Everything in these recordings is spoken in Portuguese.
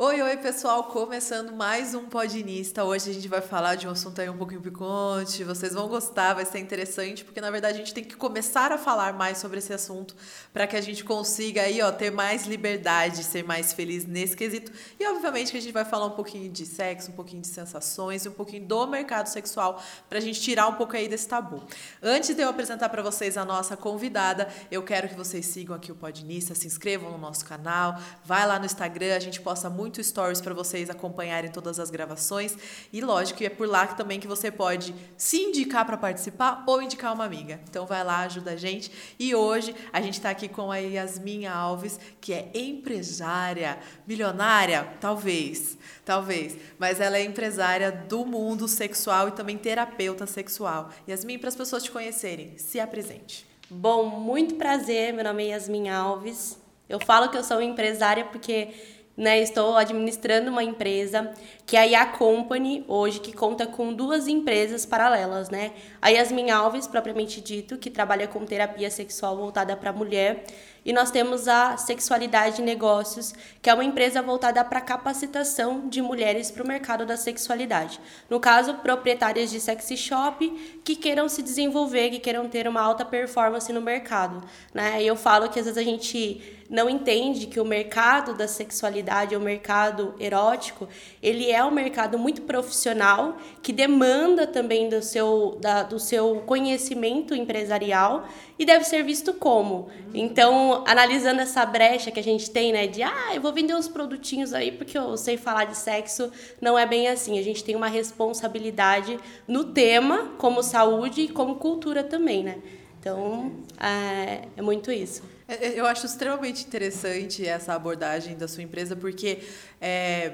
Oi, oi, pessoal, começando mais um Podinista. Hoje a gente vai falar de um assunto aí um pouquinho picante. Vocês vão gostar, vai ser interessante, porque na verdade a gente tem que começar a falar mais sobre esse assunto para que a gente consiga aí, ó, ter mais liberdade, ser mais feliz nesse quesito. E obviamente que a gente vai falar um pouquinho de sexo, um pouquinho de sensações e um pouquinho do mercado sexual para a gente tirar um pouco aí desse tabu. Antes de eu apresentar para vocês a nossa convidada, eu quero que vocês sigam aqui o Podinista, se inscrevam no nosso canal, vai lá no Instagram, a gente posta muito muito stories para vocês acompanharem todas as gravações. E lógico, é por lá também que você pode se indicar para participar ou indicar uma amiga. Então vai lá, ajuda a gente. E hoje a gente está aqui com a Yasmin Alves, que é empresária, milionária, talvez, talvez, mas ela é empresária do mundo sexual e também terapeuta sexual. Yasmin, para as pessoas te conhecerem, se apresente. Bom, muito prazer. Meu nome é Yasmin Alves. Eu falo que eu sou empresária porque né, estou administrando uma empresa que é a IA Company, hoje, que conta com duas empresas paralelas, né? A Yasmin Alves, propriamente dito, que trabalha com terapia sexual voltada para mulher, e nós temos a Sexualidade Negócios, que é uma empresa voltada para capacitação de mulheres para o mercado da sexualidade. No caso, proprietárias de sexy shop que queiram se desenvolver, que queiram ter uma alta performance no mercado. Né? E eu falo que às vezes a gente não entende que o mercado da sexualidade, o mercado erótico, ele é um mercado muito profissional, que demanda também do seu, da, do seu conhecimento empresarial e deve ser visto como. Então, analisando essa brecha que a gente tem, né, de ah, eu vou vender uns produtinhos aí porque eu sei falar de sexo, não é bem assim. A gente tem uma responsabilidade no tema, como saúde e como cultura também, né? Então, é, é muito isso. É, é, eu acho extremamente interessante essa abordagem da sua empresa, porque é,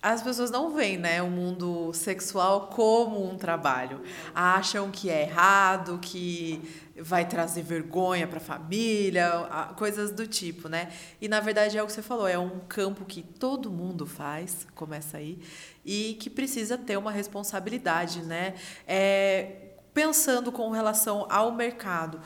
as pessoas não veem né, o mundo sexual como um trabalho. Acham que é errado, que vai trazer vergonha para a família, coisas do tipo, né? E na verdade é o que você falou, é um campo que todo mundo faz, começa aí, e que precisa ter uma responsabilidade, né? É, pensando com relação ao mercado,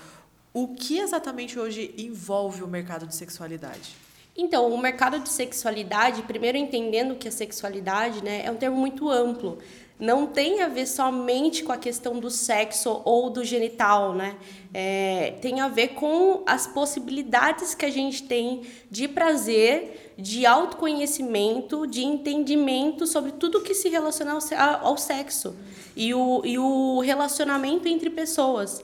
o que exatamente hoje envolve o mercado de sexualidade? Então, o mercado de sexualidade, primeiro entendendo que a sexualidade né, é um termo muito amplo. Não tem a ver somente com a questão do sexo ou do genital, né? É, tem a ver com as possibilidades que a gente tem de prazer, de autoconhecimento, de entendimento sobre tudo que se relaciona ao, ao sexo e o, e o relacionamento entre pessoas.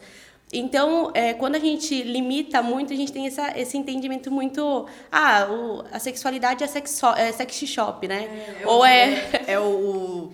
Então, é, quando a gente limita muito, a gente tem essa, esse entendimento muito. Ah, o, a sexualidade é, sexo, é sex shop, né? É, Ou é. É o.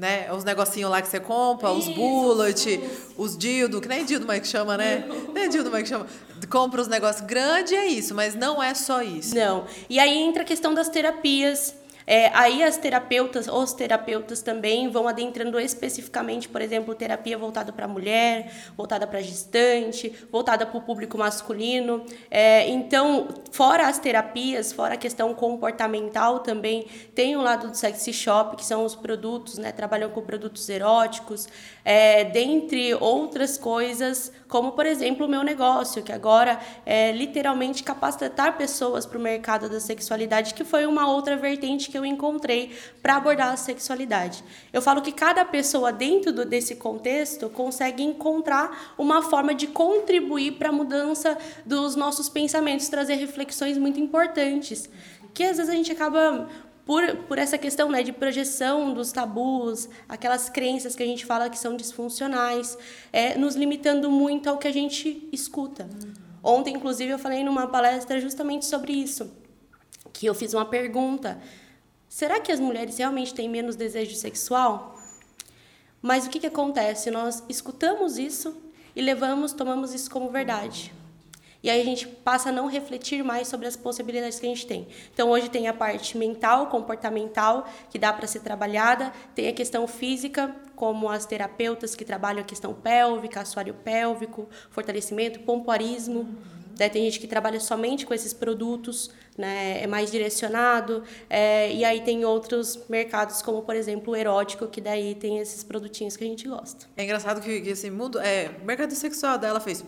Né? Os negocinhos lá que você compra, Isso, os bullet, os dildo, que nem dildo mais que chama, né? nem dildo mais que chama. Compra os negócios grandes, é isso, mas não é só isso. Não. E aí entra a questão das terapias é, aí as terapeutas, os terapeutas também vão adentrando especificamente, por exemplo, terapia voltada para mulher, voltada para gestante, voltada para o público masculino. É, então, fora as terapias, fora a questão comportamental também, tem o lado do sexy shop, que são os produtos, né? Trabalham com produtos eróticos, é, dentre outras coisas, como por exemplo o meu negócio, que agora é literalmente capacitar pessoas para o mercado da sexualidade, que foi uma outra vertente que eu encontrei para abordar a sexualidade. Eu falo que cada pessoa dentro do, desse contexto consegue encontrar uma forma de contribuir para a mudança dos nossos pensamentos, trazer reflexões muito importantes, que às vezes a gente acaba por, por essa questão né, de projeção dos tabus, aquelas crenças que a gente fala que são disfuncionais, é, nos limitando muito ao que a gente escuta. Ontem, inclusive, eu falei numa palestra justamente sobre isso, que eu fiz uma pergunta: será que as mulheres realmente têm menos desejo sexual? Mas o que, que acontece? Nós escutamos isso e levamos, tomamos isso como verdade. E aí a gente passa a não refletir mais sobre as possibilidades que a gente tem. Então hoje tem a parte mental, comportamental, que dá para ser trabalhada, tem a questão física, como as terapeutas que trabalham a questão pélvica, assoalho pélvico, fortalecimento, pompoarismo. Né? Tem gente que trabalha somente com esses produtos, né? É mais direcionado. É, e aí tem outros mercados, como por exemplo o erótico, que daí tem esses produtinhos que a gente gosta. É engraçado que, que esse mundo. É, o mercado sexual dela fez.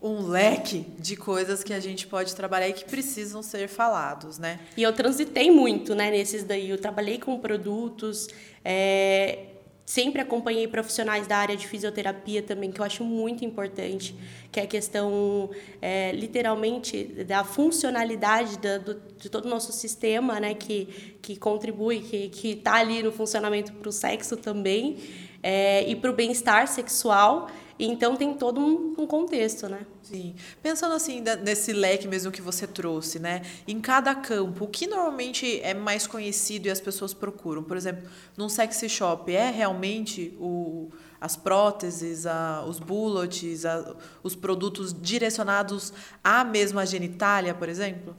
Um leque de coisas que a gente pode trabalhar e que precisam ser falados, né? E eu transitei muito, né, nesses daí. Eu trabalhei com produtos, é, Sempre acompanhei profissionais da área de fisioterapia também, que eu acho muito importante, que é a questão, é, literalmente, da funcionalidade da, do, de todo o nosso sistema, né, que, que contribui, que está ali no funcionamento para o sexo também, é, e para o bem-estar sexual. Então tem todo um, um, contexto, né? Sim. Pensando assim, nesse leque mesmo que você trouxe, né? Em cada campo, o que normalmente é mais conhecido e as pessoas procuram? Por exemplo, num sexy shop, é realmente o, as próteses, a, os bullets, a, os produtos direcionados à mesma genitália, por exemplo?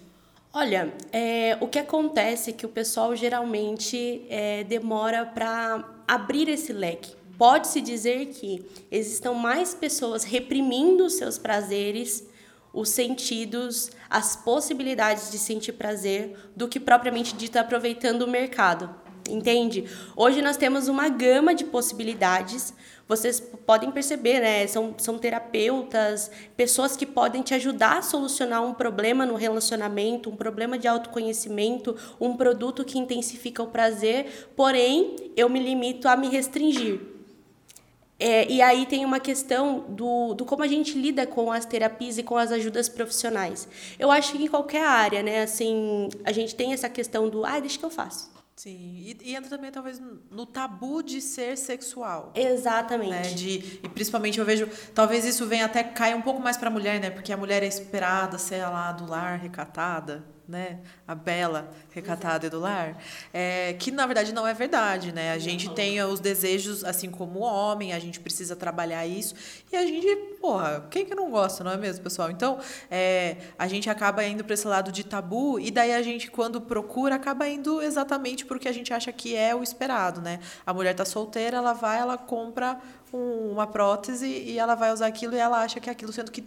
Olha, é, o que acontece é que o pessoal geralmente é, demora para abrir esse leque pode-se dizer que existam mais pessoas reprimindo seus prazeres, os sentidos, as possibilidades de sentir prazer, do que propriamente dito aproveitando o mercado. Entende? Hoje nós temos uma gama de possibilidades. Vocês podem perceber, né? São, são terapeutas, pessoas que podem te ajudar a solucionar um problema no relacionamento, um problema de autoconhecimento, um produto que intensifica o prazer, porém, eu me limito a me restringir. É, e aí tem uma questão do, do como a gente lida com as terapias e com as ajudas profissionais. Eu acho que em qualquer área, né, assim, a gente tem essa questão do, ah, deixa que eu faço. Sim, e, e, entra também talvez no tabu de ser sexual. Exatamente. Né? De, e principalmente eu vejo, talvez isso venha até cair um pouco mais para a mulher, né? Porque a mulher é esperada ser lá do lar, recatada né? A bela, recatada e do lar, é, que na verdade não é verdade, né? A gente tem os desejos, assim como o homem, a gente precisa trabalhar isso e a gente, porra, quem que não gosta, não é mesmo, pessoal? Então, é, a gente acaba indo para esse lado de tabu e daí a gente, quando procura, acaba indo exatamente porque a gente acha que é o esperado, né? A mulher tá solteira, ela vai, ela compra um, uma prótese e ela vai usar aquilo e ela acha que é aquilo, sendo que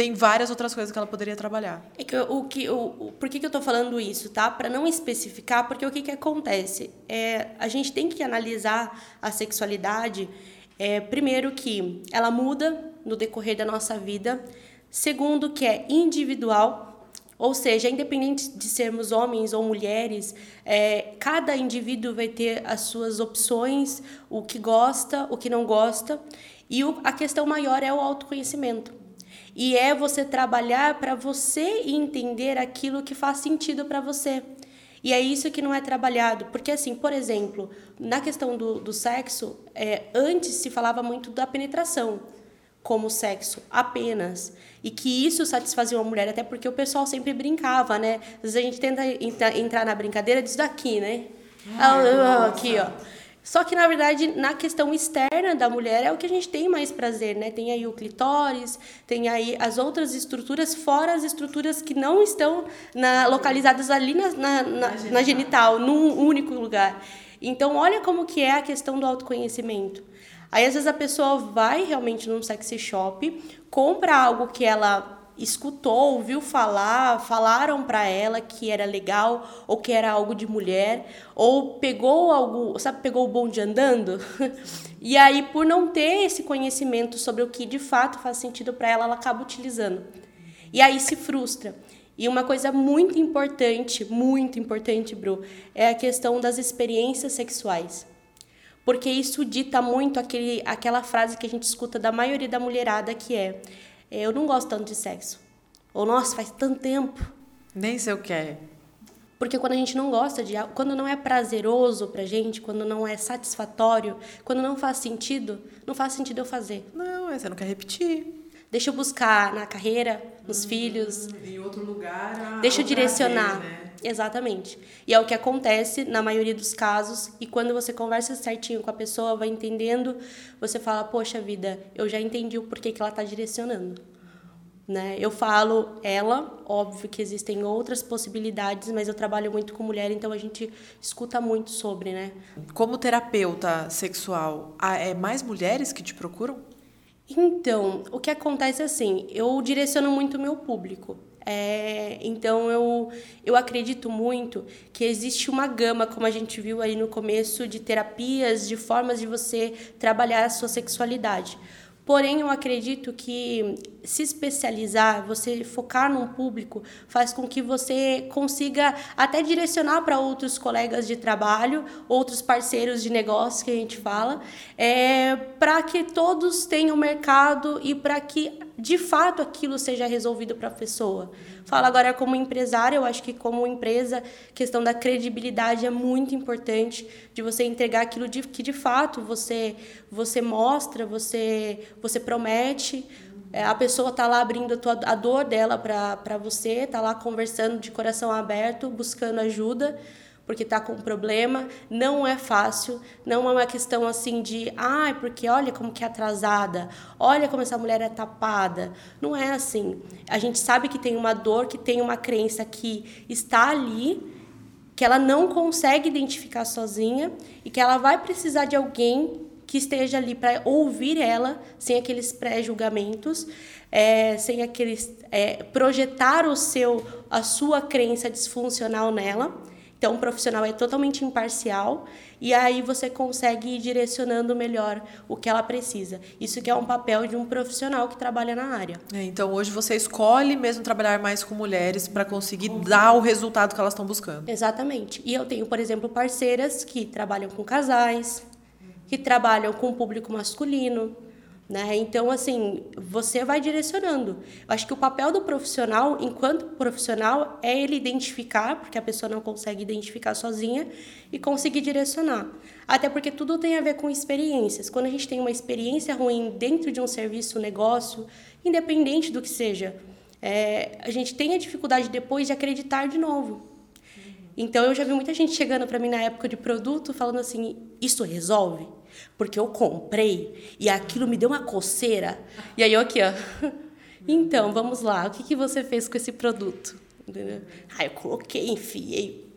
tem várias outras coisas que ela poderia trabalhar. É que o que o, por que, que eu estou falando isso, tá? Para não especificar, porque o que, que acontece? É, a gente tem que analisar a sexualidade, é, primeiro que ela muda no decorrer da nossa vida, segundo que é individual, ou seja, independente de sermos homens ou mulheres, é, cada indivíduo vai ter as suas opções, o que gosta, o que não gosta, e o, a questão maior é o autoconhecimento. E é você trabalhar para você entender aquilo que faz sentido para você. E é isso que não é trabalhado. Porque, assim, por exemplo, na questão do, do sexo, é, antes se falava muito da penetração como sexo apenas. E que isso satisfazia uma mulher, até porque o pessoal sempre brincava, né? Às vezes a gente tenta entrar na brincadeira disso daqui, né? Ah, aqui, ó. Só que, na verdade, na questão externa da mulher é o que a gente tem mais prazer, né? Tem aí o clitóris, tem aí as outras estruturas, fora as estruturas que não estão na, localizadas ali na, na, na, na genital, num único lugar. Então, olha como que é a questão do autoconhecimento. Aí, às vezes, a pessoa vai realmente num sexy shop, compra algo que ela escutou, ouviu falar, falaram para ela que era legal ou que era algo de mulher, ou pegou algo, sabe, pegou o bonde andando. e aí, por não ter esse conhecimento sobre o que de fato faz sentido para ela, ela acaba utilizando. E aí se frustra. E uma coisa muito importante, muito importante, Bru, é a questão das experiências sexuais. Porque isso dita muito aquele, aquela frase que a gente escuta da maioria da mulherada que é é, eu não gosto tanto de sexo. Ou, nossa, faz tanto tempo. Nem sei o que é. Porque quando a gente não gosta de algo, quando não é prazeroso pra gente, quando não é satisfatório, quando não faz sentido, não faz sentido eu fazer. Não, você não quer repetir. Deixa eu buscar na carreira, nos hum, filhos. Em outro lugar. Deixa eu direcionar. Prazer, né? Exatamente. E é o que acontece na maioria dos casos. E quando você conversa certinho com a pessoa, vai entendendo, você fala: Poxa vida, eu já entendi o porquê que ela está direcionando. Né? Eu falo ela, óbvio que existem outras possibilidades, mas eu trabalho muito com mulher, então a gente escuta muito sobre, né? Como terapeuta sexual, é mais mulheres que te procuram? Então, o que acontece é assim, eu direciono muito o meu público. É, então eu, eu acredito muito que existe uma gama, como a gente viu aí no começo, de terapias, de formas de você trabalhar a sua sexualidade. Porém, eu acredito que se especializar, você focar num público, faz com que você consiga até direcionar para outros colegas de trabalho, outros parceiros de negócio que a gente fala, é, para que todos tenham mercado e para que de fato aquilo seja resolvido para a pessoa. Fala agora como empresária, eu acho que como empresa, questão da credibilidade é muito importante de você entregar aquilo de, que de fato você você mostra, você você promete. É, a pessoa está lá abrindo a, tua, a dor dela para você, está lá conversando de coração aberto, buscando ajuda porque está com um problema. Não é fácil, não é uma questão assim de, ai, ah, porque olha como que é atrasada, olha como essa mulher é tapada. Não é assim. A gente sabe que tem uma dor, que tem uma crença que está ali, que ela não consegue identificar sozinha e que ela vai precisar de alguém que esteja ali para ouvir ela sem aqueles pré-julgamentos, é, sem aqueles é, projetar o seu a sua crença disfuncional nela então, o profissional é totalmente imparcial e aí você consegue ir direcionando melhor o que ela precisa. Isso que é um papel de um profissional que trabalha na área. É, então, hoje você escolhe mesmo trabalhar mais com mulheres para conseguir uhum. dar o resultado que elas estão buscando. Exatamente. E eu tenho, por exemplo, parceiras que trabalham com casais, que trabalham com público masculino, né? Então, assim, você vai direcionando. Eu acho que o papel do profissional, enquanto profissional, é ele identificar, porque a pessoa não consegue identificar sozinha, e conseguir direcionar. Até porque tudo tem a ver com experiências. Quando a gente tem uma experiência ruim dentro de um serviço, um negócio, independente do que seja, é, a gente tem a dificuldade depois de acreditar de novo. Então, eu já vi muita gente chegando para mim na época de produto falando assim: isso resolve? Porque eu comprei e aquilo me deu uma coceira. E aí eu aqui, ó. Então, vamos lá. O que, que você fez com esse produto? Entendeu? Aí eu coloquei, enfiei,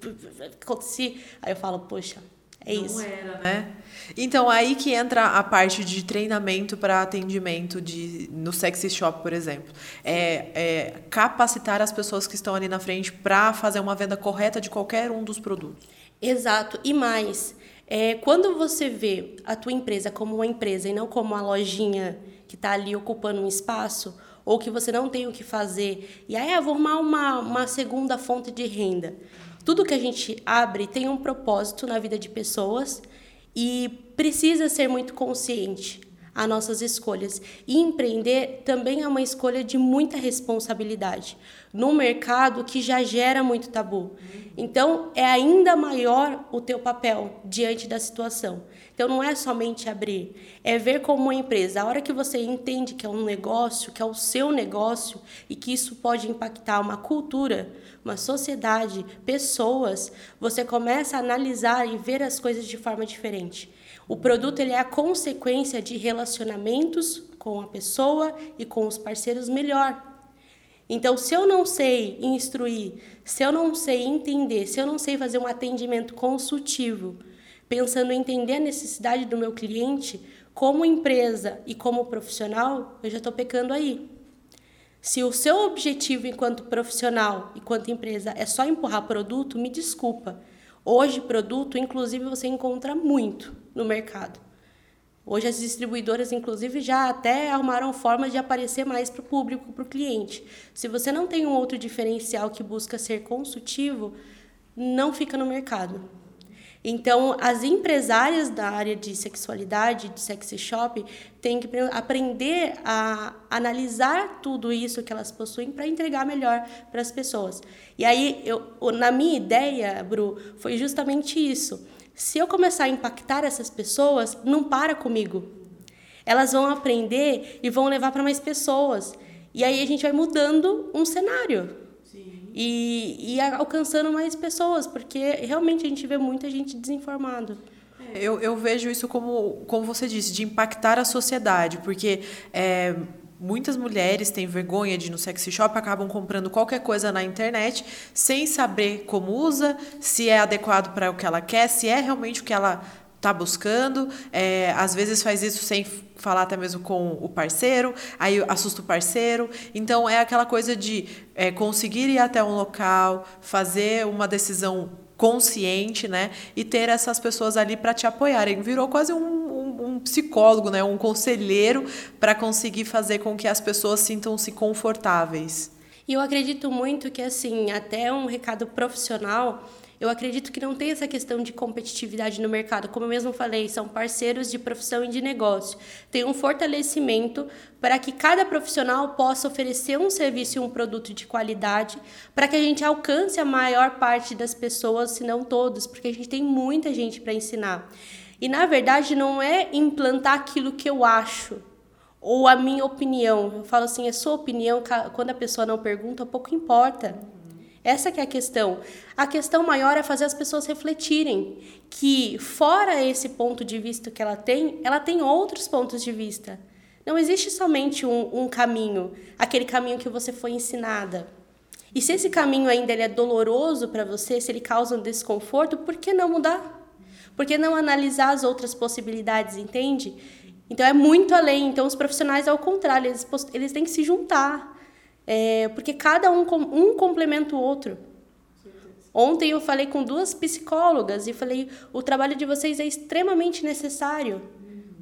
aconteci. Aí eu falo, poxa, é Não isso. Era, né? Então, aí que entra a parte de treinamento para atendimento de, no sexy shop, por exemplo. É, é capacitar as pessoas que estão ali na frente para fazer uma venda correta de qualquer um dos produtos. Exato. E mais, é, quando você vê a tua empresa como uma empresa e não como uma lojinha que está ali ocupando um espaço, ou que você não tem o que fazer, e aí eu vou arrumar uma, uma segunda fonte de renda. Tudo que a gente abre tem um propósito na vida de pessoas e precisa ser muito consciente as nossas escolhas. E empreender também é uma escolha de muita responsabilidade, num mercado que já gera muito tabu. Então, é ainda maior o teu papel diante da situação. Então, não é somente abrir, é ver como uma empresa. A hora que você entende que é um negócio, que é o seu negócio e que isso pode impactar uma cultura, uma sociedade, pessoas, você começa a analisar e ver as coisas de forma diferente. O produto ele é a consequência de relacionamentos com a pessoa e com os parceiros melhor. Então, se eu não sei instruir, se eu não sei entender, se eu não sei fazer um atendimento consultivo, pensando em entender a necessidade do meu cliente, como empresa e como profissional, eu já estou pecando aí. Se o seu objetivo enquanto profissional, enquanto empresa, é só empurrar produto, me desculpa. Hoje, produto, inclusive, você encontra muito no mercado. Hoje, as distribuidoras, inclusive, já até arrumaram formas de aparecer mais para o público, para o cliente. Se você não tem um outro diferencial que busca ser consultivo, não fica no mercado. Então, as empresárias da área de sexualidade, de sexy shop, têm que aprender a analisar tudo isso que elas possuem para entregar melhor para as pessoas. E aí, eu, na minha ideia, Bru, foi justamente isso. Se eu começar a impactar essas pessoas, não para comigo. Elas vão aprender e vão levar para mais pessoas. E aí a gente vai mudando um cenário e, e alcançando mais pessoas, porque realmente a gente vê muita gente desinformada. É, eu, eu vejo isso como, como você disse, de impactar a sociedade, porque é, muitas mulheres têm vergonha de ir no sexy shop, acabam comprando qualquer coisa na internet sem saber como usa, se é adequado para o que ela quer, se é realmente o que ela tá buscando, é, às vezes faz isso sem falar até mesmo com o parceiro, aí assusta o parceiro. Então é aquela coisa de é, conseguir ir até um local, fazer uma decisão consciente, né? E ter essas pessoas ali para te apoiarem. Virou quase um, um, um psicólogo, né? Um conselheiro para conseguir fazer com que as pessoas sintam-se confortáveis. E eu acredito muito que, assim, até um recado profissional, eu acredito que não tem essa questão de competitividade no mercado. Como eu mesmo falei, são parceiros de profissão e de negócio. Tem um fortalecimento para que cada profissional possa oferecer um serviço e um produto de qualidade, para que a gente alcance a maior parte das pessoas, se não todos, porque a gente tem muita gente para ensinar. E na verdade não é implantar aquilo que eu acho, ou a minha opinião. Eu falo assim, a sua opinião, quando a pessoa não pergunta, pouco importa. Essa que é a questão. A questão maior é fazer as pessoas refletirem que fora esse ponto de vista que ela tem, ela tem outros pontos de vista. Não existe somente um, um caminho, aquele caminho que você foi ensinada. E se esse caminho ainda ele é doloroso para você, se ele causa um desconforto, por que não mudar? Por que não analisar as outras possibilidades, entende? Então é muito além. Então os profissionais, ao contrário, eles, eles têm que se juntar. É, porque cada um, um complementa o outro. Ontem eu falei com duas psicólogas e falei: o trabalho de vocês é extremamente necessário,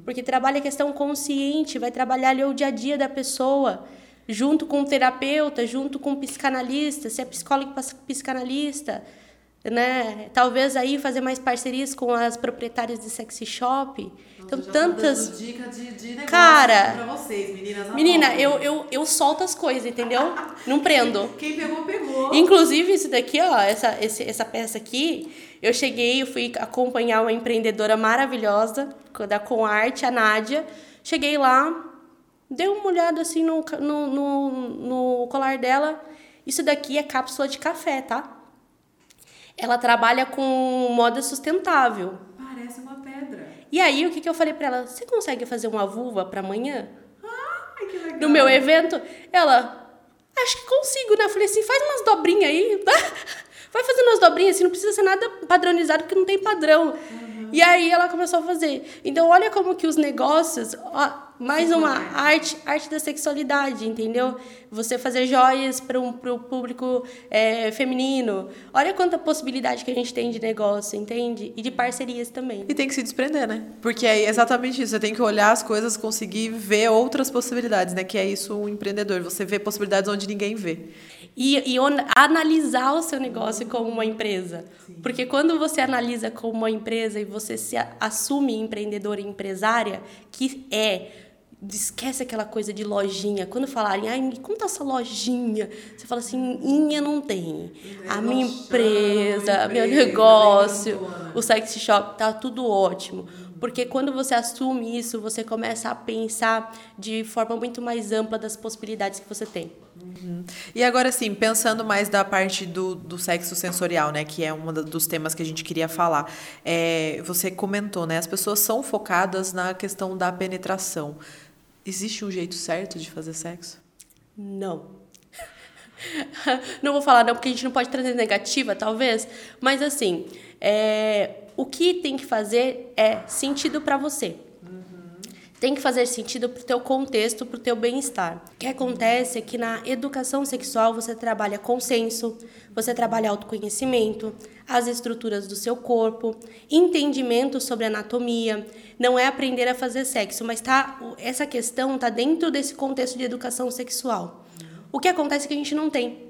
porque trabalha a questão consciente, vai trabalhar ali o dia a dia da pessoa, junto com o terapeuta, junto com o psicanalista, se é psicólogo psicanalista, né? Talvez aí fazer mais parcerias com as proprietárias de sexy shop. Então, tantas. Dica de, de negócio Cara, pra vocês, meninas. Menina, eu, eu, eu solto as coisas, entendeu? Não prendo. Quem pegou, pegou. Inclusive, isso daqui, ó, essa, esse, essa peça aqui, eu cheguei, eu fui acompanhar uma empreendedora maravilhosa, da Com Arte, a Nádia. Cheguei lá, dei uma olhada assim no, no, no, no colar dela. Isso daqui é cápsula de café, tá? Ela trabalha com moda sustentável. Parece uma pedra. E aí, o que, que eu falei para ela? Você consegue fazer uma vulva para amanhã? Ai, que legal. No meu evento? Ela, acho que consigo, né? Eu falei assim, faz umas dobrinhas aí. Vai fazendo umas dobrinhas assim, não precisa ser nada padronizado, porque não tem padrão. Uhum. E aí ela começou a fazer. Então, olha como que os negócios... Ó, mais uma arte, arte da sexualidade, entendeu? Você fazer joias para um pro público é, feminino. Olha quanta possibilidade que a gente tem de negócio, entende? E de parcerias também. E tem que se desprender, né? Porque é exatamente isso. Você tem que olhar as coisas, conseguir ver outras possibilidades, né? Que é isso um empreendedor. Você vê possibilidades onde ninguém vê. E, e analisar o seu negócio como uma empresa. Sim. Porque quando você analisa como uma empresa e você se assume empreendedora e empresária, que é esquece aquela coisa de lojinha. Quando falarem, ai, me conta essa lojinha, você fala assim, minha não tem. A minha empresa, meu negócio, o sexy shop, tá tudo ótimo. Porque quando você assume isso, você começa a pensar de forma muito mais ampla das possibilidades que você tem. Uhum. E agora, assim, pensando mais da parte do, do sexo sensorial, né? Que é um dos temas que a gente queria falar. É, você comentou, né? As pessoas são focadas na questão da penetração. Existe um jeito certo de fazer sexo? Não. não vou falar não, porque a gente não pode trazer negativa, talvez. Mas assim, é, o que tem que fazer é sentido para você. Tem que fazer sentido para o teu contexto, para o teu bem-estar. O que acontece é que na educação sexual você trabalha consenso, você trabalha autoconhecimento, as estruturas do seu corpo, entendimento sobre anatomia. Não é aprender a fazer sexo, mas tá, essa questão está dentro desse contexto de educação sexual. O que acontece é que a gente não tem.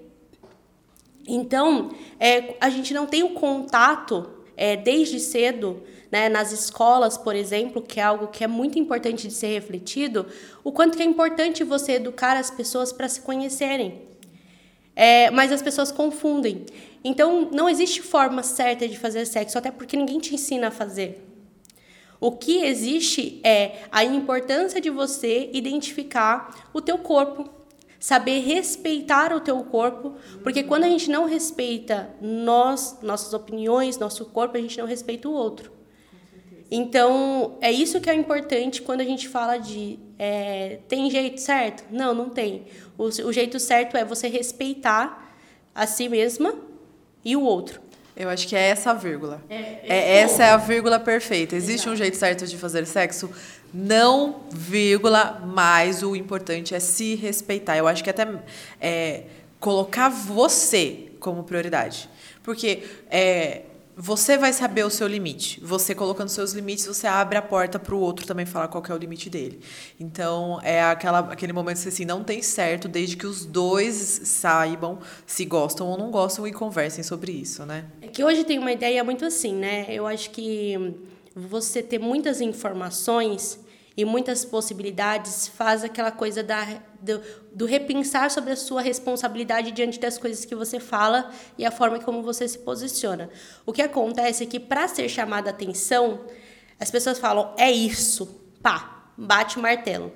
Então, é, a gente não tem o contato é, desde cedo né, nas escolas, por exemplo, que é algo que é muito importante de ser refletido, o quanto que é importante você educar as pessoas para se conhecerem. É, mas as pessoas confundem. Então, não existe forma certa de fazer sexo, até porque ninguém te ensina a fazer. O que existe é a importância de você identificar o teu corpo, saber respeitar o teu corpo, porque quando a gente não respeita nós, nossas opiniões, nosso corpo, a gente não respeita o outro. Então, é isso que é importante quando a gente fala de é, tem jeito certo? Não, não tem. O, o jeito certo é você respeitar a si mesma e o outro. Eu acho que é essa a vírgula. É, é, é essa é a vírgula perfeita. Existe Exato. um jeito certo de fazer sexo? Não, vírgula, mas o importante é se respeitar. Eu acho que até é, colocar você como prioridade. Porque é, você vai saber o seu limite. Você colocando seus limites, você abre a porta para o outro também falar qual é o limite dele. Então, é aquela, aquele momento que assim, não tem certo desde que os dois saibam se gostam ou não gostam e conversem sobre isso, né? É que hoje tem uma ideia muito assim, né? Eu acho que você ter muitas informações e muitas possibilidades faz aquela coisa da, do, do, repensar sobre a sua responsabilidade diante das coisas que você fala e a forma como você se posiciona. O que acontece é que, para ser chamada atenção, as pessoas falam, é isso, pá, bate o martelo.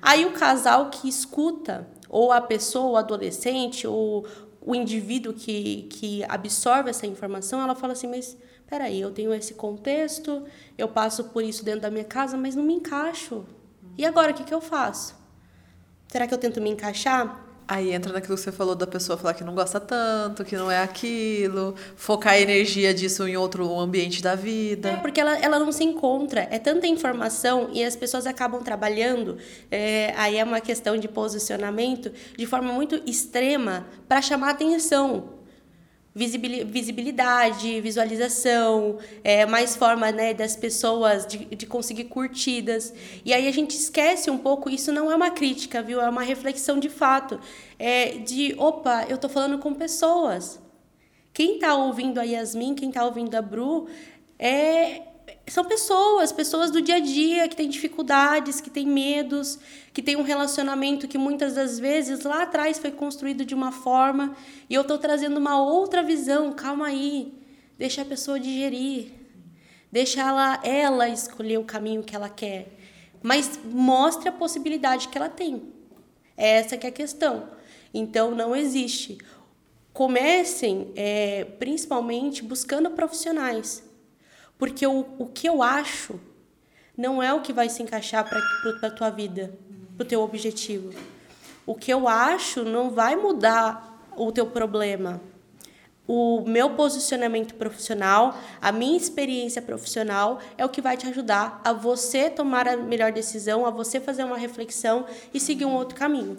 Aí o casal que escuta, ou a pessoa, o adolescente, ou o indivíduo que, que absorve essa informação, ela fala assim, mas peraí, eu tenho esse contexto, eu passo por isso dentro da minha casa, mas não me encaixo. E agora, o que, que eu faço? Será que eu tento me encaixar? Aí entra naquilo que você falou da pessoa falar que não gosta tanto, que não é aquilo, focar a energia disso em outro ambiente da vida. É, porque ela, ela não se encontra. É tanta informação e as pessoas acabam trabalhando, é, aí é uma questão de posicionamento, de forma muito extrema para chamar atenção visibilidade, visualização, é, mais forma né, das pessoas de, de conseguir curtidas. E aí a gente esquece um pouco, isso não é uma crítica, viu? É uma reflexão de fato. É de, opa, eu estou falando com pessoas. Quem está ouvindo a Yasmin, quem está ouvindo a Bru, é, são pessoas, pessoas do dia a dia que têm dificuldades, que têm medos, que têm um relacionamento que muitas das vezes lá atrás foi construído de uma forma e eu estou trazendo uma outra visão. Calma aí, deixa a pessoa digerir, deixa ela, ela escolher o caminho que ela quer, mas mostre a possibilidade que ela tem. Essa que é a questão. Então não existe. Comecem, é, principalmente, buscando profissionais porque o, o que eu acho não é o que vai se encaixar para a tua vida, para o teu objetivo. O que eu acho não vai mudar o teu problema. O meu posicionamento profissional, a minha experiência profissional é o que vai te ajudar a você tomar a melhor decisão, a você fazer uma reflexão e seguir um outro caminho.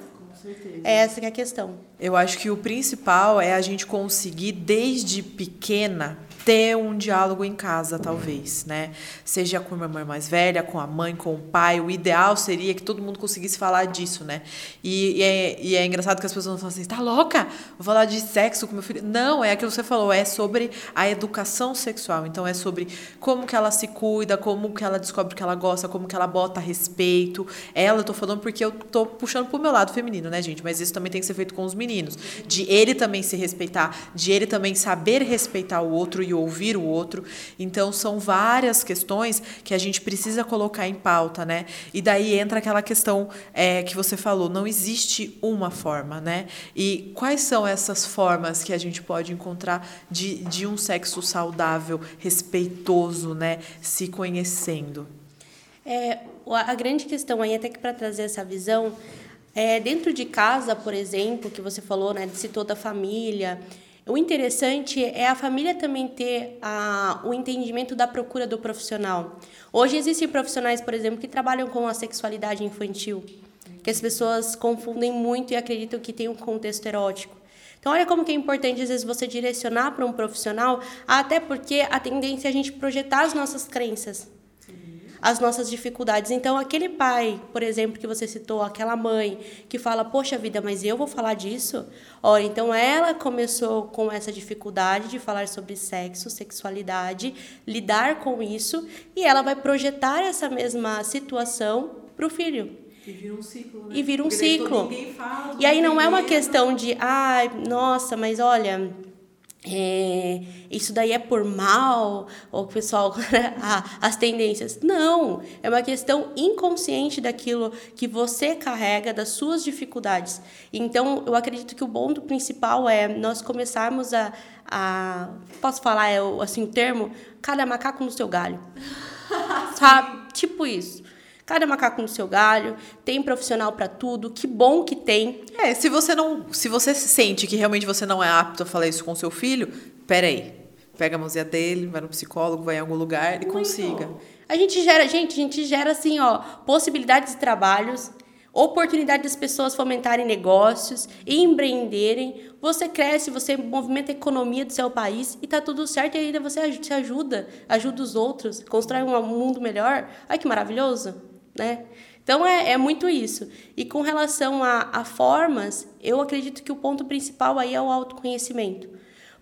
É essa que é a questão. Eu acho que o principal é a gente conseguir, desde pequena, ter um diálogo em casa, talvez, né? Seja com a irmã mais velha, com a mãe, com o pai. O ideal seria que todo mundo conseguisse falar disso, né? E, e, é, e é, engraçado que as pessoas falam assim: tá louca? Vou falar de sexo com meu filho. Não, é aquilo que você falou, é sobre a educação sexual. Então, é sobre como que ela se cuida, como que ela descobre que ela gosta, como que ela bota respeito. Ela, eu tô falando porque eu tô puxando pro meu lado feminino, né, gente? Mas isso também tem que ser feito com os meninos. De ele também se respeitar, de ele também saber respeitar o outro ouvir o outro. Então, são várias questões que a gente precisa colocar em pauta, né? E daí entra aquela questão é, que você falou, não existe uma forma, né? E quais são essas formas que a gente pode encontrar de, de um sexo saudável, respeitoso, né? Se conhecendo? É, a grande questão aí, até que para trazer essa visão, é, dentro de casa, por exemplo, que você falou, né, de toda a família, o interessante é a família também ter a, o entendimento da procura do profissional. Hoje existem profissionais, por exemplo, que trabalham com a sexualidade infantil, que as pessoas confundem muito e acreditam que tem um contexto erótico. Então, olha como que é importante, às vezes, você direcionar para um profissional, até porque a tendência é a gente projetar as nossas crenças as nossas dificuldades. Então, aquele pai, por exemplo, que você citou, aquela mãe que fala: Poxa vida, mas eu vou falar disso? Olha, então ela começou com essa dificuldade de falar sobre sexo, sexualidade, lidar com isso, e ela vai projetar essa mesma situação para o filho. E vira um ciclo, né? E vira um Porque ciclo. Fala, e aí não é uma questão de, ai, ah, nossa, mas olha, é, isso daí é por mal, ou o pessoal, né, as tendências. Não, é uma questão inconsciente daquilo que você carrega, das suas dificuldades. Então, eu acredito que o ponto principal é nós começarmos a. a posso falar é, assim o termo? Cada macaco no seu galho. Sabe? Tipo isso. Cada macaco no seu galho, tem profissional para tudo, que bom que tem. É, se você não, se você sente que realmente você não é apto a falar isso com seu filho, peraí. pega a mãozinha dele, vai no psicólogo, vai em algum lugar e consiga. A gente gera, gente, a gente gera assim, ó, possibilidades de trabalhos, oportunidade das pessoas fomentarem negócios, empreenderem. Você cresce, você movimenta a economia do seu país e tá tudo certo e ainda você se ajuda, ajuda os outros, constrói um mundo melhor. Ai que maravilhoso, né? Então é, é muito isso. E com relação a, a formas, eu acredito que o ponto principal aí é o autoconhecimento.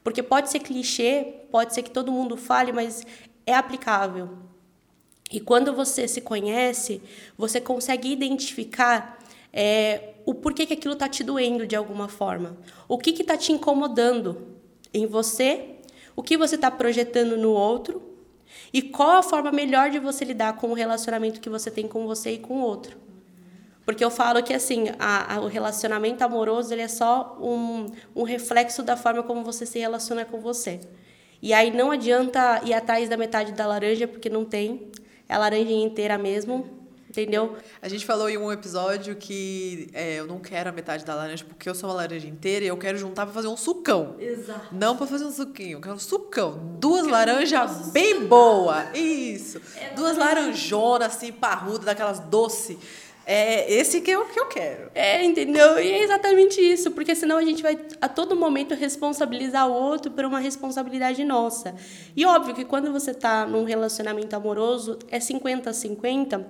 Porque pode ser clichê, pode ser que todo mundo fale, mas é aplicável. E quando você se conhece, você consegue identificar é, o porquê que aquilo está te doendo de alguma forma. O que está te incomodando em você, o que você está projetando no outro e qual a forma melhor de você lidar com o relacionamento que você tem com você e com o outro. Porque eu falo que assim, a, a, o relacionamento amoroso ele é só um, um reflexo da forma como você se relaciona com você. E aí não adianta ir atrás da metade da laranja, porque não tem é a laranja inteira mesmo, entendeu? A gente falou em um episódio que é, eu não quero a metade da laranja porque eu sou uma laranja inteira e eu quero juntar para fazer um sucão. Exato. Não para fazer um suquinho, eu quero um sucão. Duas laranjas bem boa. Isso. É Duas laranjonas assim, parrudas, daquelas doce. É esse que eu, que eu quero. É, entendeu? E é exatamente isso, porque senão a gente vai a todo momento responsabilizar o outro por uma responsabilidade nossa. E óbvio que quando você está num relacionamento amoroso, é 50 a 50.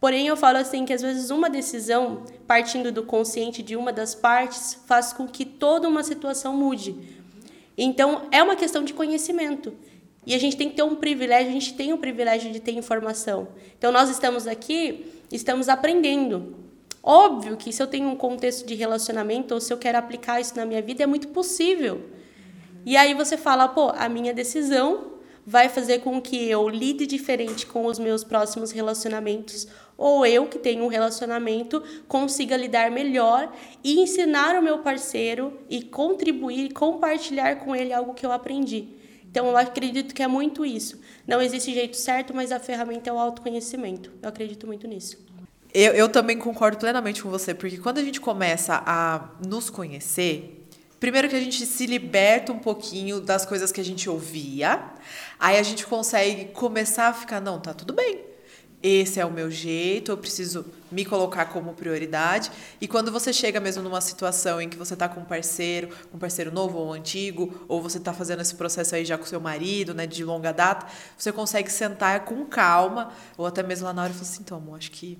Porém, eu falo assim que às vezes uma decisão, partindo do consciente de uma das partes, faz com que toda uma situação mude. Então, é uma questão de conhecimento. E a gente tem que ter um privilégio, a gente tem o privilégio de ter informação. Então, nós estamos aqui estamos aprendendo. Óbvio que se eu tenho um contexto de relacionamento ou se eu quero aplicar isso na minha vida, é muito possível. E aí você fala, pô, a minha decisão vai fazer com que eu lide diferente com os meus próximos relacionamentos, ou eu que tenho um relacionamento consiga lidar melhor e ensinar o meu parceiro e contribuir compartilhar com ele algo que eu aprendi. Então, eu acredito que é muito isso. Não existe jeito certo, mas a ferramenta é o autoconhecimento. Eu acredito muito nisso. Eu, eu também concordo plenamente com você, porque quando a gente começa a nos conhecer, primeiro que a gente se liberta um pouquinho das coisas que a gente ouvia, aí a gente consegue começar a ficar, não, tá tudo bem esse é o meu jeito, eu preciso me colocar como prioridade. E quando você chega mesmo numa situação em que você está com um parceiro, um parceiro novo ou antigo, ou você está fazendo esse processo aí já com seu marido, né, de longa data, você consegue sentar com calma, ou até mesmo lá na hora e falar assim, então, amor, acho que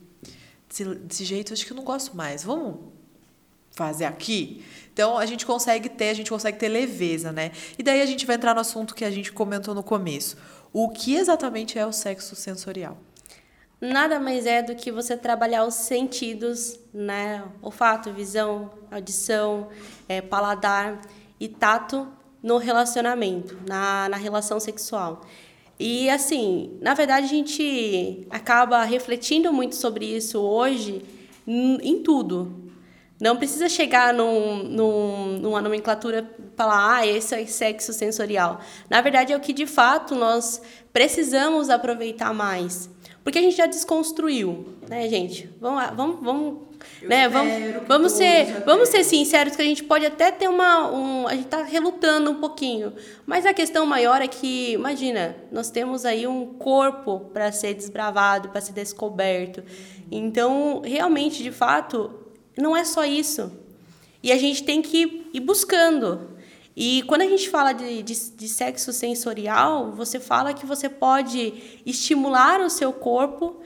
desse, desse jeito acho que eu não gosto mais. Vamos fazer aqui? Então a gente consegue ter, a gente consegue ter leveza, né? E daí a gente vai entrar no assunto que a gente comentou no começo. O que exatamente é o sexo sensorial? Nada mais é do que você trabalhar os sentidos, né? Olfato, visão, audição, é, paladar e tato no relacionamento, na, na relação sexual. E assim, na verdade a gente acaba refletindo muito sobre isso hoje em tudo. Não precisa chegar num, num, numa nomenclatura falar, ah, esse é sexo sensorial. Na verdade, é o que de fato nós precisamos aproveitar mais. Porque a gente já desconstruiu, né, gente? Vamos lá, vamos, vamos, né, vamos, vamos ser, vamos ser sinceros que a gente pode até ter uma, um, a gente está relutando um pouquinho, mas a questão maior é que, imagina, nós temos aí um corpo para ser desbravado, para ser descoberto. Então, realmente, de fato, não é só isso. E a gente tem que ir buscando. E quando a gente fala de, de, de, sexo sensorial, você fala que você pode estimular o seu corpo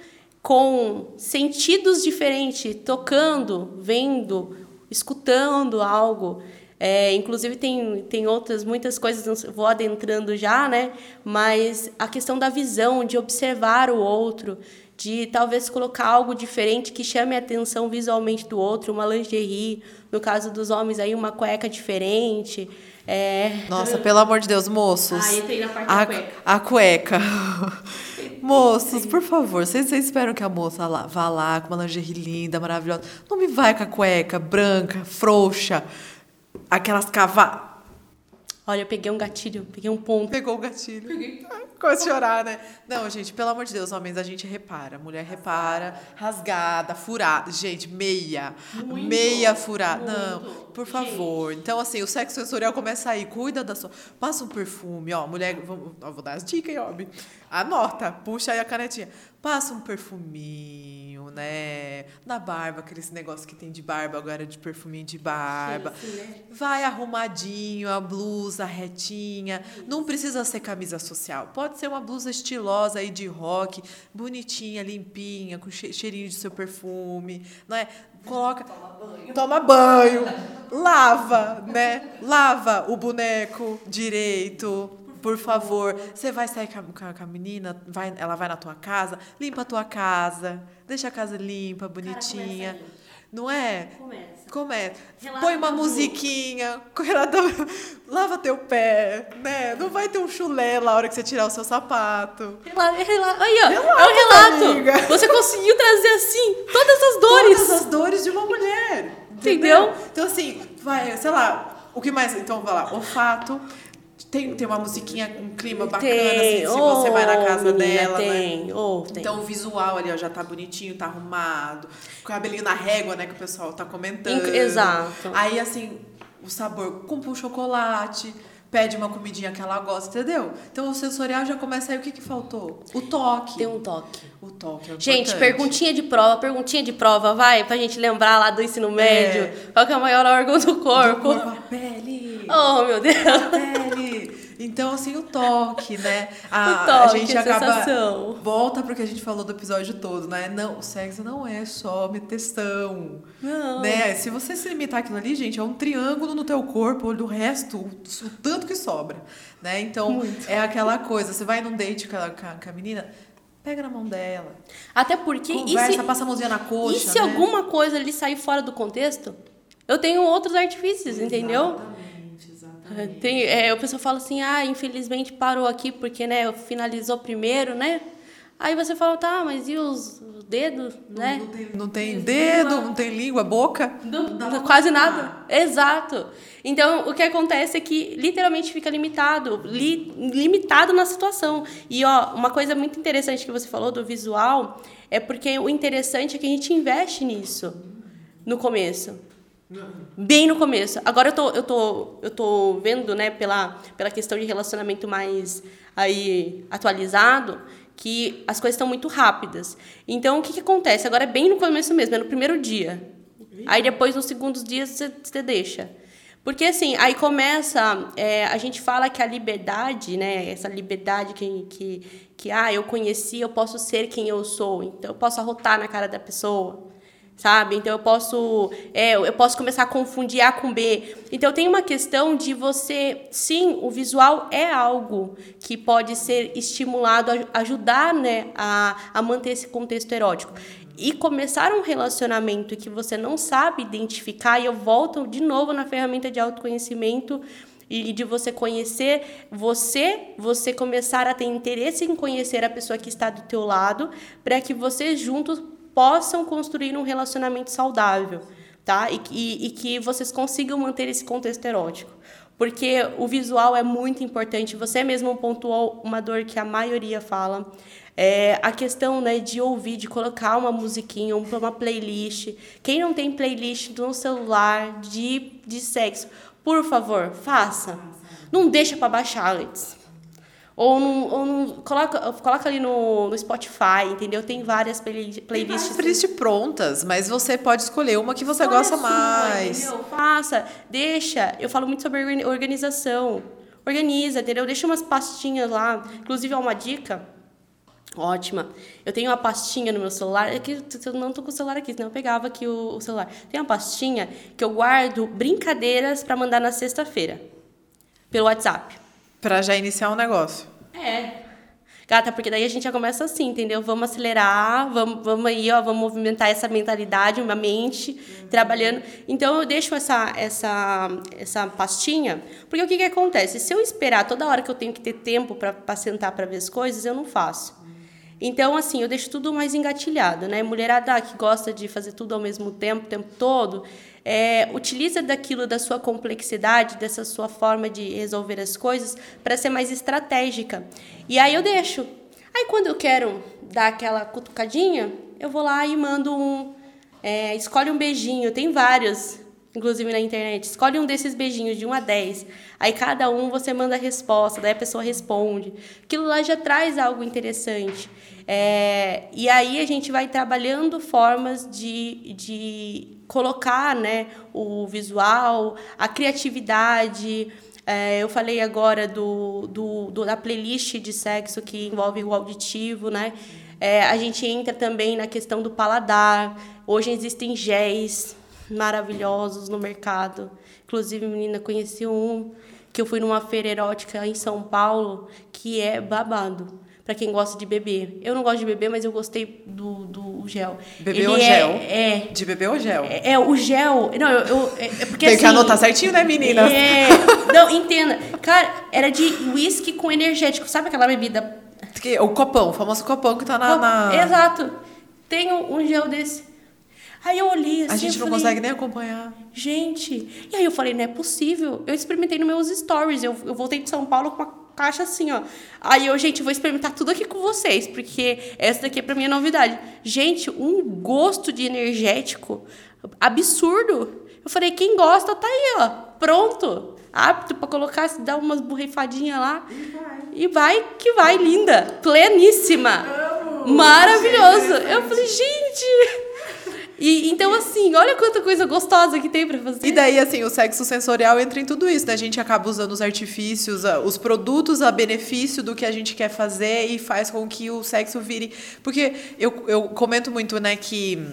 com sentidos diferentes, tocando, vendo, escutando algo. É, inclusive tem, tem outras muitas coisas, vou adentrando já, né? Mas a questão da visão, de observar o outro, de talvez colocar algo diferente que chame a atenção visualmente do outro, uma lingerie, no caso dos homens aí uma cueca diferente. É... Nossa, pelo amor de Deus, moços. Ah, entrei na parte a, da cueca. A cueca. moços, por favor, vocês, vocês esperam que a moça lá, vá lá com uma lingerie linda, maravilhosa. Não me vai com a cueca branca, frouxa, aquelas cavalas. Olha, eu peguei um gatilho, peguei um ponto. Pegou o gatilho. Peguei. Começa a chorar, né? Não, gente, pelo amor de Deus, homens, a gente repara. Mulher repara, rasgada, furada. Gente, meia. Muito, meia furada. muito. Não, por favor. Então, assim, o sexo sensorial começa aí. Cuida da sua. Passa um perfume, ó. Mulher. Vamos, ó, vou dar as dicas, ó. Anota, puxa aí a canetinha. Passa um perfuminho, né? Na barba, aquele negócio que tem de barba agora, de perfuminho de barba. Né? Vai arrumadinho, a blusa retinha. Não precisa ser camisa social. Pode ser uma blusa estilosa aí de rock, bonitinha, limpinha, com che- cheirinho de seu perfume, não é? Coloca, toma banho, lava, né? Lava o boneco direito. Por favor, você vai sair com a, com a- menina, vai, ela vai na tua casa, limpa a tua casa, deixa a casa limpa, bonitinha. aí. Não é? Começa. Começa. Relata Põe uma tudo. musiquinha, relata- lava teu pé, né? Não vai ter um chulé na hora que você tirar o seu sapato. Rela- rela- Aí, ó, é Relata, um relato. amiga. Você conseguiu trazer assim todas as dores. Todas as dores de uma mulher. Entendeu? Então, assim, vai, sei lá, o que mais? Então, vai lá, olfato. Tem, tem uma musiquinha, um clima bacana, assim, se você vai na casa menina, dela, né? tem. Oh, tem. Então o visual ali, ó, já tá bonitinho, tá arrumado. Com o cabelinho na régua, né, que o pessoal tá comentando. Exato. Aí, assim, o sabor, compra um chocolate, pede uma comidinha que ela gosta, entendeu? Então o sensorial já começa aí, o que que faltou? O toque. Tem um toque. O toque é Gente, importante. perguntinha de prova, perguntinha de prova, vai, pra gente lembrar lá do ensino É. médio. Qual que é o maior órgão do Do corpo? corpo, a pele. Oh, meu Deus. A pele. Então, assim, o toque, né? A, O toque, a gente acaba. sensação. Volta pro que a gente falou do episódio todo, né? Não, o sexo não é só meteção. Não. Né? Se você se limitar aquilo ali, gente, é um triângulo no teu corpo, do resto, o, tanto que sobra. Né? Então, é aquela coisa. Você vai num date com a, com a- menina, pega na mão dela. Até porque. Conversa, se, passa a mãozinha na coxa. e se né? alguma coisa ali sair fora do contexto? Eu tenho outros artifícios, entendeu? Exatamente, exatamente. Tem, é, o pessoal fala assim, ah, infelizmente parou aqui porque, né, finalizou primeiro, né? Aí você fala, tá, mas e os os dedos, né? Não tem, não tem dedo, não tem língua, boca. Não- pra quase nada. Exato. Então, o que acontece é que literalmente fica limitado, li- limitado na situação. E ó, uma coisa muito interessante que você falou do visual é porque o interessante é que a gente investe nisso no começo. Bem no começo. Agora eu tô, eu tô, eu tô vendo, né, pela, pela questão de relacionamento mais aí atualizado, que as coisas estão muito rápidas. Então, o que, que acontece? Agora é bem no começo mesmo, é no primeiro dia. Aí depois, nos segundos dias, você, você deixa. Porque assim, aí começa. é, a gente fala que a liberdade, né? Essa liberdade que, que, que, ah, eu conheci, eu posso ser quem eu sou. Então, eu posso arrotar na cara da pessoa sabe? Então eu posso, é, eu posso começar a confundir A com B. Então tem uma questão de você, sim, o visual é algo que pode ser estimulado, a- ajudar, né, a, a manter esse contexto erótico. E começar um relacionamento que você não sabe identificar, e eu volto de novo na ferramenta de autoconhecimento e de você conhecer você, você começar a ter interesse em conhecer a pessoa que está do teu lado, para que vocês juntos possam construir um relacionamento saudável, tá? E, que- e que vocês consigam manter esse contexto erótico. Porque o visual é muito importante. Você mesmo pontuou uma dor que a maioria fala. É a questão né, de ouvir, de colocar uma musiquinha, uma playlist. Quem não tem playlist no celular de, de sexo, por favor, faça. Não deixa para baixar antes. Ou não, ou coloca, coloca ali no, no Spotify, entendeu? Tem várias play, Tem playlists. várias playlists prontas, mas você pode escolher uma que você gosta sua, mais. entendeu? Faça, deixa. Eu falo muito sobre organi- organização. Organiza, entendeu? Deixa umas pastinhas lá. Inclusive, é uma dica ótima. Eu tenho uma pastinha no meu celular. É que eu não tô com o celular aqui, senão eu pegava aqui o, o celular. Tem uma pastinha que eu guardo brincadeiras para mandar na sexta-feira. Pelo WhatsApp. Pra já iniciar um negócio. É. Gata, porque daí a gente já começa assim, entendeu? Vamos acelerar, vamos, vamos aí, ó, vamos movimentar essa mentalidade, uma mente, trabalhando. Então eu deixo essa, essa, essa pastinha, porque o que, que acontece? Se eu esperar toda hora que eu tenho que ter tempo para sentar para ver as coisas, eu não faço. Então, assim, eu deixo tudo mais engatilhado, né? Mulherada que gosta de fazer tudo ao mesmo tempo, o tempo todo, é, utiliza daquilo da sua complexidade, dessa sua forma de resolver as coisas, para ser mais estratégica. E aí eu deixo. Aí quando eu quero dar aquela cutucadinha, eu vou lá e mando um. É, escolhe um beijinho, tem vários inclusive na internet. Escolhe um desses beijinhos de 1 a 10. Aí cada um você manda a resposta, daí a pessoa responde. Aquilo lá já traz algo interessante. É, e aí a gente vai trabalhando formas de, de colocar né, o visual, a criatividade. É, eu falei agora do, do, do, da playlist de sexo que envolve o auditivo, né? É, a gente entra também na questão do paladar. Hoje existem géis maravilhosos no mercado. Inclusive, menina, conheci um que eu fui numa feira erótica em São Paulo, que é babado. Para quem gosta de beber. Eu não gosto de beber, mas eu gostei do, do gel. Beber ou é, gel? É. De beber ou gel? É, é o gel. Não, eu. eu é, é porque, Tem assim, que anotar certinho, né, menina? É. Não, entenda. Cara, era de uísque com energético. Sabe aquela bebida? O copão, o famoso copão que tá na. na... Exato. Tem um gel desse. Aí eu olhei assim. A gente não falei, consegue nem acompanhar. Gente. E aí eu falei, não é possível. Eu experimentei nos meus stories. Eu, eu voltei de São Paulo com uma caixa assim, ó. Aí eu, gente, vou experimentar tudo aqui com vocês, porque essa daqui é pra mim é novidade. Gente, um gosto de energético absurdo. Eu falei, quem gosta tá aí, ó. Pronto. Apto para colocar, se dar umas borrifadinhas lá. E vai. E vai que vai, linda. Pleníssima. Maravilhoso. Eu falei, gente. E, então, assim, olha quanta coisa gostosa que tem para fazer. E daí, assim, o sexo sensorial entra em tudo isso, né? A gente acaba usando os artifícios, os produtos a benefício do que a gente quer fazer e faz com que o sexo vire. Porque eu, eu comento muito, né, que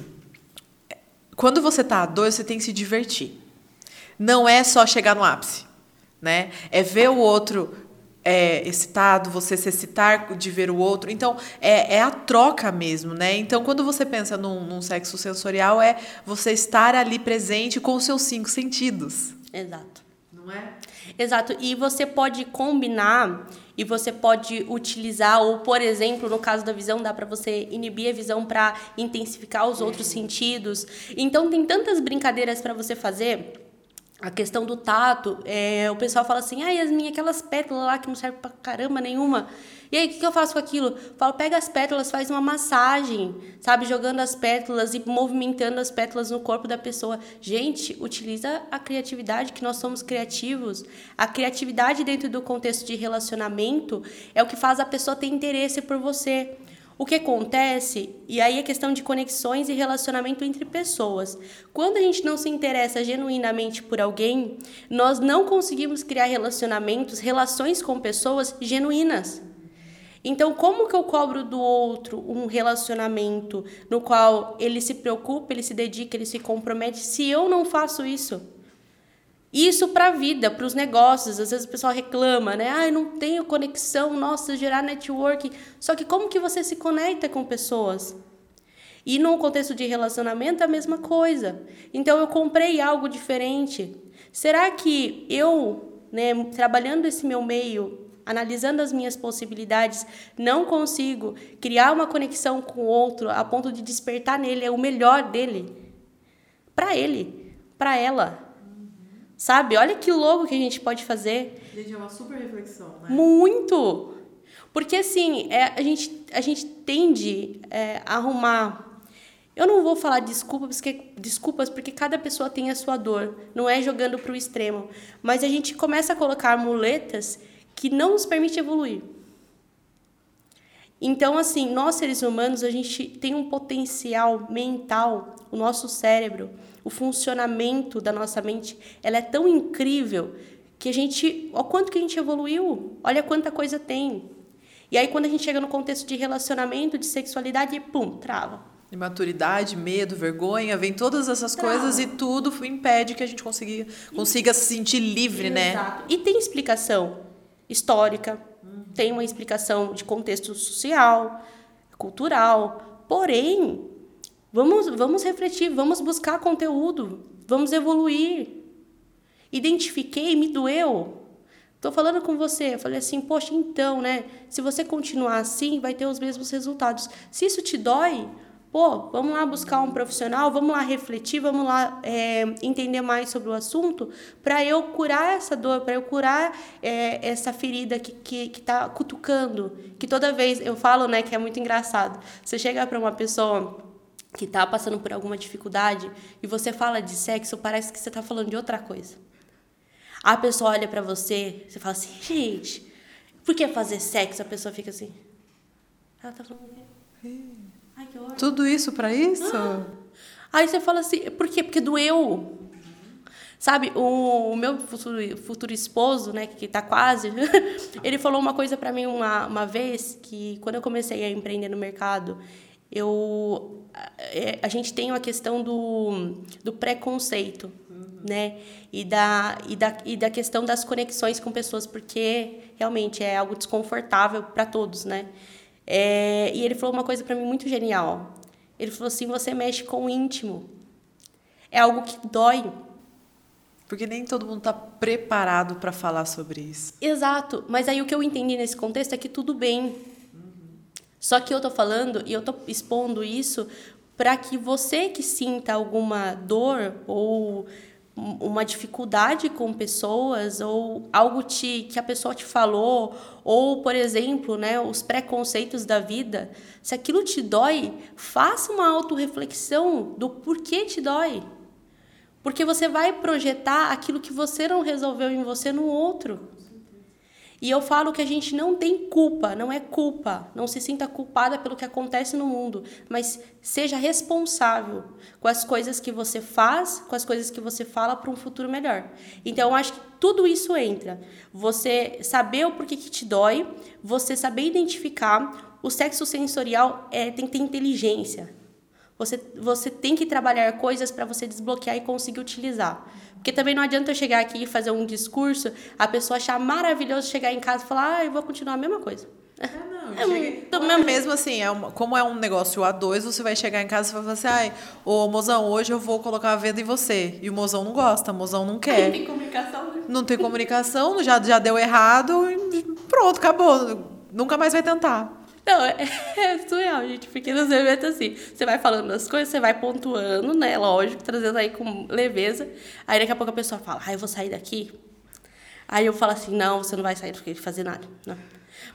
quando você tá a dois, você tem que se divertir. Não é só chegar no ápice, né? É ver o outro é, excitado, você se excitar de ver o outro. Então, é, é a troca mesmo, né? Então, quando você pensa num, num, sexo sensorial, é você estar ali presente com os seus cinco sentidos. Exato. Não é? Exato. E você pode combinar e você pode utilizar, ou, por exemplo, no caso da visão, dá para você inibir a visão para intensificar os outros sentidos. Então, tem tantas brincadeiras para você fazer a questão do tato, é, o pessoal fala assim, ah, Yasmin, aquelas pétalas lá que não servem pra caramba nenhuma. E aí, o que, que eu faço com aquilo? falo, pega as pétalas, faz uma massagem, sabe? Jogando as pétalas e movimentando as pétalas no corpo da pessoa. Gente, utiliza a criatividade, que nós somos criativos. A criatividade dentro do contexto de relacionamento é o que faz a pessoa ter interesse por você. O que acontece, e aí é questão de conexões e relacionamento entre pessoas. Quando a gente não se interessa genuinamente por alguém, nós não conseguimos criar relacionamentos, relações com pessoas genuínas. Então, como que eu cobro do outro um relacionamento no qual ele se preocupa, ele se dedica, ele se compromete, se eu não faço isso? Isso para a vida, para os negócios. Às vezes o pessoal reclama, né? Ah, eu não tenho conexão, nossa, gerar network. Só que como que você se conecta com pessoas? E no contexto de relacionamento, a mesma coisa. Então, eu comprei algo diferente. Será que eu, né, trabalhando esse meu meio, analisando as minhas possibilidades, não consigo criar uma conexão com o outro a ponto de despertar nele o melhor dele? Para ele, para ela. Sabe? Olha que louco que a gente pode fazer. Gente, é uma super reflexão, né? Muito! Porque, assim, é, a, gente, a gente tende é, a arrumar. Eu não vou falar desculpas porque, desculpas, porque cada pessoa tem a sua dor. Não é jogando para o extremo. Mas a gente começa a colocar muletas que não nos permite evoluir. Então, assim, nós seres humanos, a gente tem um potencial mental, o nosso cérebro, o funcionamento da nossa mente, ela é tão incrível que a gente, olha quanto que a gente evoluiu, olha quanta coisa tem. E aí quando a gente chega no contexto de relacionamento, de sexualidade, pum, trava. Imaturidade, medo, vergonha, vem todas essas trava. coisas e tudo impede que a gente consiga, consiga se sentir livre, né? Exato. né? E tem explicação histórica, uhum. tem uma explicação de contexto social, cultural, porém Vamos, vamos refletir, vamos buscar conteúdo, vamos evoluir. Identifiquei, me doeu. Tô falando com você. Eu falei assim, poxa, então, né? Se você continuar assim, vai ter os mesmos resultados. Se isso te dói, pô, vamos lá buscar um profissional, vamos lá refletir, vamos lá é, entender mais sobre o assunto, para eu curar essa dor, para eu curar é, essa ferida que, que, que tá cutucando. Que toda vez eu falo, né, que é muito engraçado. Você chega para uma pessoa que está passando por alguma dificuldade e você fala de sexo, parece que você está falando de outra coisa. A pessoa olha para você, você fala assim, gente, por que fazer sexo? A pessoa fica assim. Ela tá falando o quê? Ai, que horror. Tudo isso para isso? Ah. Aí você fala assim, por quê? Porque doeu. Sabe, o, o meu futuro, futuro, esposo, né, que está quase, ele falou uma coisa para mim uma, uma vez, que quando eu comecei a empreender no mercado, eu, a, é, a gente tem uma questão do, do preconceito né? E da, e, da, e da questão das conexões com pessoas, porque realmente é algo desconfortável para todos, né? É, e ele falou uma coisa para mim muito genial. Ele falou assim: você mexe com o íntimo. É algo que dói. Porque nem todo mundo está preparado para falar sobre isso. Exato. Mas aí o que eu entendi nesse contexto é que tudo bem. Só que eu tô falando e eu tô expondo isso para que você que sinta alguma dor ou uma dificuldade com pessoas ou algo te, que a pessoa te falou ou por exemplo né os preconceitos da vida se aquilo te dói faça uma autorreflexão do porquê te dói. Porque você vai projetar aquilo que você não resolveu em você no outro e eu falo que a gente não tem culpa, não é culpa. Não se sinta culpada pelo que acontece no mundo, mas seja responsável com as coisas que você faz, com as coisas que você fala para um futuro melhor. Então, eu acho que tudo isso entra. Você saber o porquê que te dói, você saber identificar. O sexo sensorial é, tem que ter inteligência. Você, você tem que trabalhar coisas para você desbloquear e conseguir utilizar. Porque também não adianta eu chegar aqui e fazer um discurso, a pessoa achar maravilhoso chegar em casa e falar, ah, eu vou continuar a mesma coisa. É, não, é, então, mesmo... mesmo assim, é uma, como é um negócio A2, você vai chegar em casa e vai falar assim, ai, ô mozão, hoje eu vou colocar a venda em você. E o mozão não gosta, o mozão não quer. Não tem comunicação, né? Não tem comunicação, já, já deu errado e pronto, acabou. Nunca mais vai tentar. Não, é, é surreal, gente, porque nos eventos assim, você vai falando as coisas, você vai pontuando, né? Lógico, trazendo aí com leveza. Aí daqui a pouco a pessoa fala, ah, eu vou sair daqui. Aí eu falo assim, não, você não vai sair daqui de fazer nada. Não.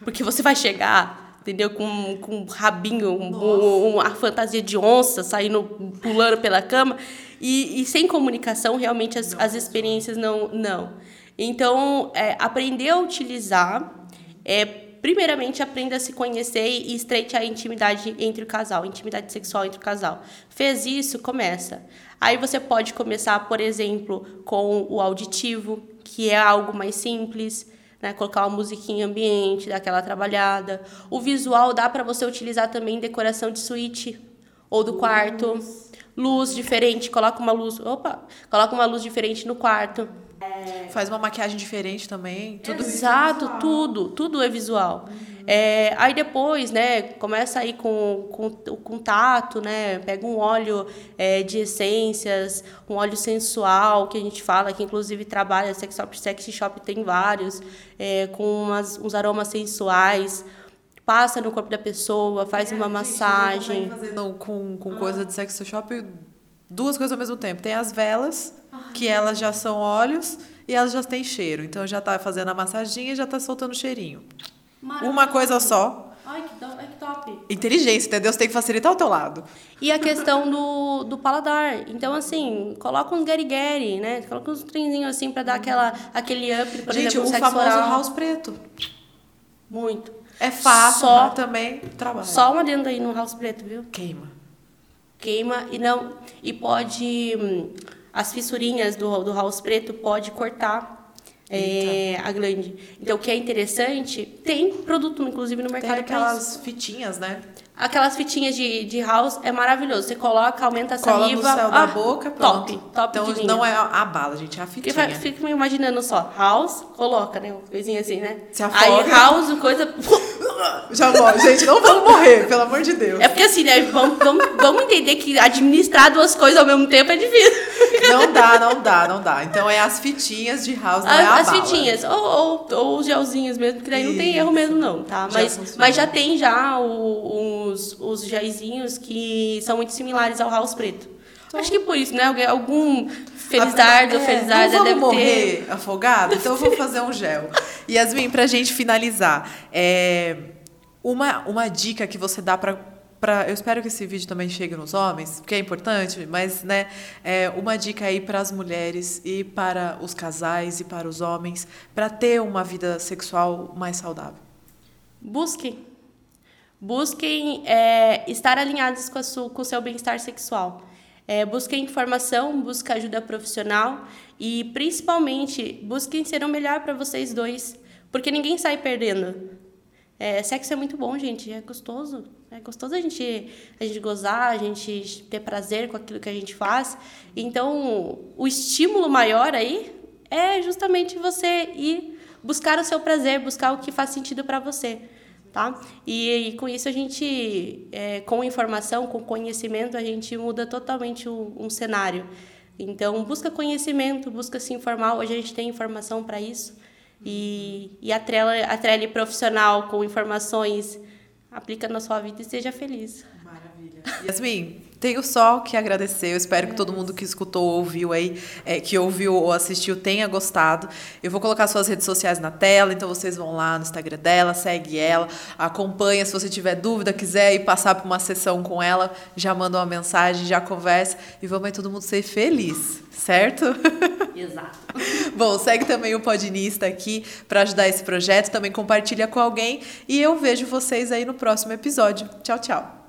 Porque você vai chegar, entendeu? Com, com um rabinho, um, uma fantasia de onça saindo, pulando pela cama. E, e sem comunicação, realmente, as, as experiências não. não. Então, é, aprender a utilizar é primeiramente aprenda a se conhecer e estreite a intimidade entre o casal, intimidade sexual entre o casal. Fez isso, começa. Aí você pode começar, por exemplo, com o auditivo, que é algo mais simples, né? Colocar uma musiquinha ambiente, dar aquela trabalhada. O visual dá para você utilizar também decoração de suíte ou do quarto. Luz diferente, coloca uma luz, opa, coloca uma luz diferente no quarto. É... Faz uma maquiagem diferente também. Tudo Exato, é tudo, tudo é visual. Uhum. É, aí depois, né, começa aí com, com, com tato, né, pega um óleo é, de essências, um óleo sensual, que a gente fala, que inclusive trabalha, Sex Shop, Sex Shop tem vários, é, com umas, uns aromas sensuais, passa no corpo da pessoa, faz é, uma massagem. Fazendo com, com coisa de sex shop duas coisas ao mesmo tempo. Tem as velas, que elas já são óleos e elas já têm cheiro. Então já está fazendo a massaginha e já está soltando cheirinho. Uma coisa só. Ai, que top. Inteligência, entendeu? Você tem que facilitar o teu lado. E a questão do, do paladar. Então, assim, coloca uns guerigueri, né? Coloca uns trenzinhos assim para dar aquela, aquele up, por Gente, exemplo, o famoso oral. house preto. Muito. É fácil, só, também trabalha. Só uma dentro aí no house preto, viu? Queima. Queima e não... E pode... Hum, as fissurinhas do, do house preto pode cortar é, a glande. Então, o que é interessante, tem produto, inclusive, no mercado. Tem aquelas fitinhas, né? Aquelas fitinhas de, de house é maravilhoso. Você coloca, aumenta a saliva. Cola no céu ah, da boca, pronto. Top, top Então, não é a bala, gente, é a fitinha. Fica, fica me imaginando só. House, coloca, né? Uma coisinha assim, né? Se afoga. Aí, house, coisa... Já morre. Gente, não vamos morrer, pelo amor de Deus. É porque assim, né? Vamos, vamos, vamos entender que administrar duas coisas ao mesmo tempo é difícil. Não dá, não dá, não dá. Então é as fitinhas de house, não as, é a as bala. fitinhas, ou, ou, ou os gelzinhos mesmo, que daí não tem erro mesmo não, tá? Já Mas, funciona. mas já tem já o- os, os gelzinhos que são muito similares ao house preto. Acho que por isso, né? Algum felizardo, É, felizarda não deve vamos ter. morrer afogado? Então eu vou fazer um gel. Yasmin, pra gente finalizar, é, uma, uma dica que você dá pra. Eu espero que esse vídeo também chegue nos homens, porque é importante, mas né, é, uma dica aí para as mulheres e para os casais e para os homens para ter uma vida sexual mais saudável. Busquem. Busquem é, estar alinhados com, a o seu bem-estar sexual. É, busquem informação, busquem ajuda profissional e, principalmente, busquem ser o melhor para vocês dois, porque ninguém sai perdendo. É, sexo é muito bom, gente, é gostoso. É gostoso a gente, a gente gozar, a gente ter prazer com aquilo que a gente faz. Então, o estímulo maior aí é justamente você ir buscar o seu prazer, buscar o que faz sentido para você, tá? E, e com isso a gente, é, com informação, com conhecimento, a gente muda totalmente um, um cenário. Então, busca conhecimento, busca se informar. Hoje a gente tem informação para isso. E, e atrela, atrele profissional com informações, aplica na sua vida e seja feliz. Maravilha. Yasmin, tenho só que agradecer. Eu espero que todo mundo que escutou, ouviu aí, é, que ouviu ou assistiu, tenha gostado. Eu vou colocar suas redes sociais na tela, então vocês vão lá no Instagram dela, segue ela, acompanha. Se você tiver dúvida, quiser ir passar por uma sessão com ela, já manda uma mensagem, já conversa e vamos aí todo mundo ser feliz, certo? Exato. Bom, segue também o Podinista aqui para ajudar esse projeto, também compartilha com alguém e eu vejo vocês aí no próximo episódio. Tchau, tchau.